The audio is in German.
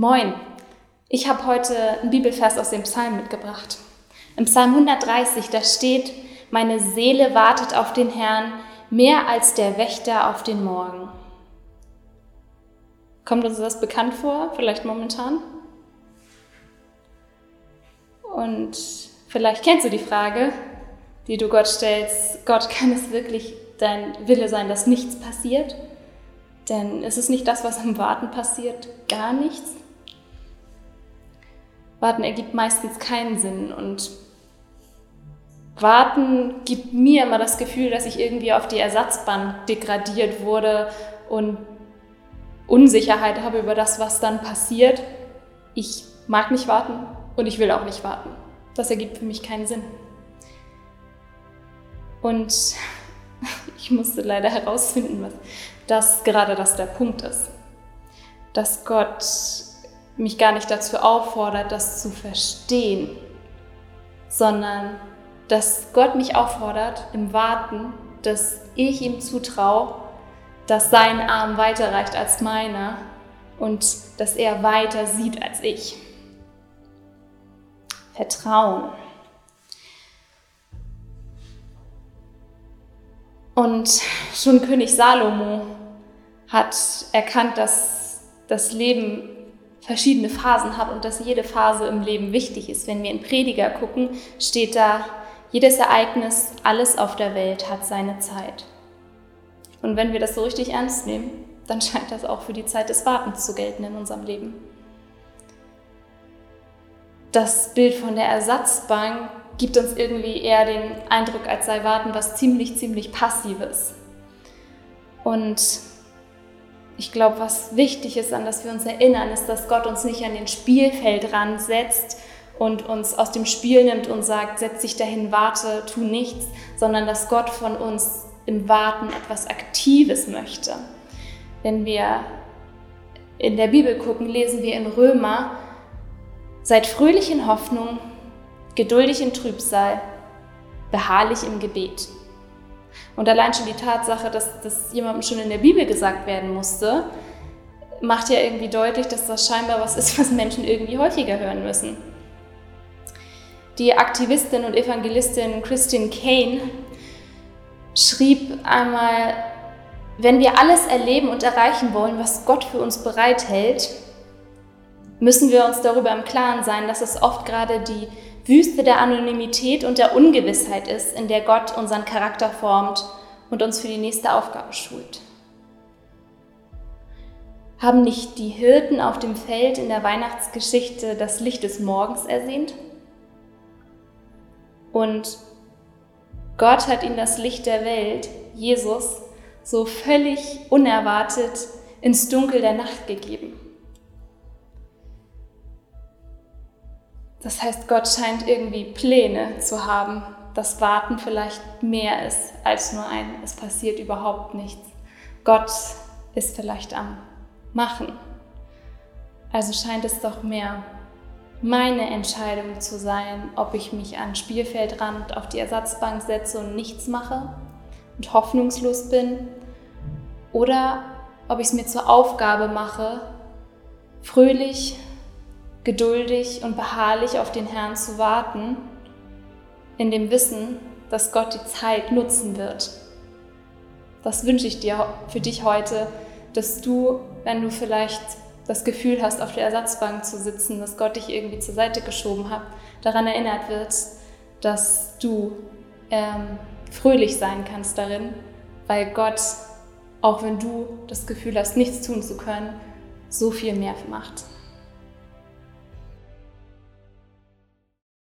Moin, ich habe heute einen Bibelvers aus dem Psalm mitgebracht. Im Psalm 130, da steht, meine Seele wartet auf den Herrn mehr als der Wächter auf den Morgen. Kommt uns das bekannt vor, vielleicht momentan? Und vielleicht kennst du die Frage, die du Gott stellst, Gott, kann es wirklich dein Wille sein, dass nichts passiert? Denn ist es nicht das, was im Warten passiert? Gar nichts? Warten ergibt meistens keinen Sinn und Warten gibt mir immer das Gefühl, dass ich irgendwie auf die Ersatzbank degradiert wurde und Unsicherheit habe über das, was dann passiert. Ich mag nicht warten und ich will auch nicht warten. Das ergibt für mich keinen Sinn. Und ich musste leider herausfinden, dass gerade das der Punkt ist. Dass Gott mich gar nicht dazu auffordert, das zu verstehen, sondern dass Gott mich auffordert im Warten, dass ich ihm zutraue, dass sein Arm weiter reicht als meiner und dass er weiter sieht als ich. Vertrauen. Und schon König Salomo hat erkannt, dass das Leben verschiedene Phasen hat und dass jede Phase im Leben wichtig ist. Wenn wir in Prediger gucken, steht da, jedes Ereignis, alles auf der Welt hat seine Zeit. Und wenn wir das so richtig ernst nehmen, dann scheint das auch für die Zeit des Wartens zu gelten in unserem Leben. Das Bild von der Ersatzbank gibt uns irgendwie eher den Eindruck, als sei Warten was ziemlich, ziemlich Passives. Und ich glaube, was wichtig ist, an das wir uns erinnern, ist, dass Gott uns nicht an den Spielfeldrand setzt und uns aus dem Spiel nimmt und sagt, setz dich dahin, warte, tu nichts, sondern dass Gott von uns im Warten etwas Aktives möchte. Wenn wir in der Bibel gucken, lesen wir in Römer, seid fröhlich in Hoffnung, geduldig in Trübsal, beharrlich im Gebet. Und allein schon die Tatsache, dass das jemandem schon in der Bibel gesagt werden musste, macht ja irgendwie deutlich, dass das scheinbar was ist, was Menschen irgendwie häufiger hören müssen. Die Aktivistin und Evangelistin Christine Kane schrieb einmal, wenn wir alles erleben und erreichen wollen, was Gott für uns bereithält, müssen wir uns darüber im Klaren sein, dass es oft gerade die Wüste der Anonymität und der Ungewissheit ist, in der Gott unseren Charakter formt und uns für die nächste Aufgabe schult. Haben nicht die Hirten auf dem Feld in der Weihnachtsgeschichte das Licht des Morgens ersehnt? Und Gott hat ihnen das Licht der Welt, Jesus, so völlig unerwartet ins Dunkel der Nacht gegeben. Das heißt, Gott scheint irgendwie Pläne zu haben, dass Warten vielleicht mehr ist als nur ein, es passiert überhaupt nichts. Gott ist vielleicht am Machen. Also scheint es doch mehr meine Entscheidung zu sein, ob ich mich an Spielfeldrand auf die Ersatzbank setze und nichts mache und hoffnungslos bin oder ob ich es mir zur Aufgabe mache, fröhlich, geduldig und beharrlich auf den Herrn zu warten, in dem Wissen, dass Gott die Zeit nutzen wird. Das wünsche ich dir für dich heute, dass du, wenn du vielleicht das Gefühl hast, auf der Ersatzbank zu sitzen, dass Gott dich irgendwie zur Seite geschoben hat, daran erinnert wirst, dass du ähm, fröhlich sein kannst darin, weil Gott, auch wenn du das Gefühl hast, nichts tun zu können, so viel mehr macht.